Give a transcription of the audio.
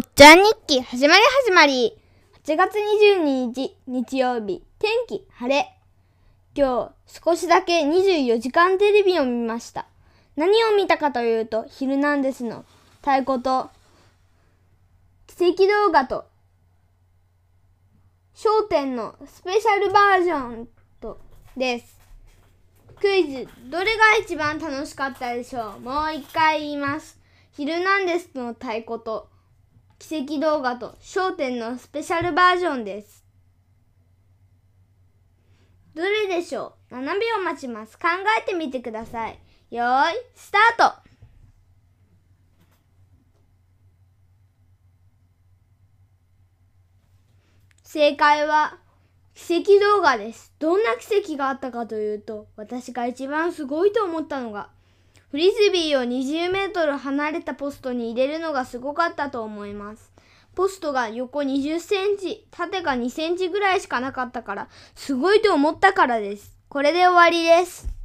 っちゃん日記始まり始まり。8月22日日曜日天気晴れ。今日少しだけ24時間テレビを見ました。何を見たかというと、ヒルナンデスの太鼓と奇跡動画と焦点のスペシャルバージョンとです。クイズ、どれが一番楽しかったでしょう？もう一回言います。ヒルナンデスの太鼓と奇跡動画と焦点のスペシャルバージョンです。どれでしょう ?7 秒待ちます。考えてみてください。よーい、スタート正解は奇跡動画です。どんな奇跡があったかというと、私が一番すごいと思ったのが、フリスビーを20メートル離れたポストに入れるのがすごかったと思います。ポストが横20センチ、縦が2センチぐらいしかなかったから、すごいと思ったからです。これで終わりです。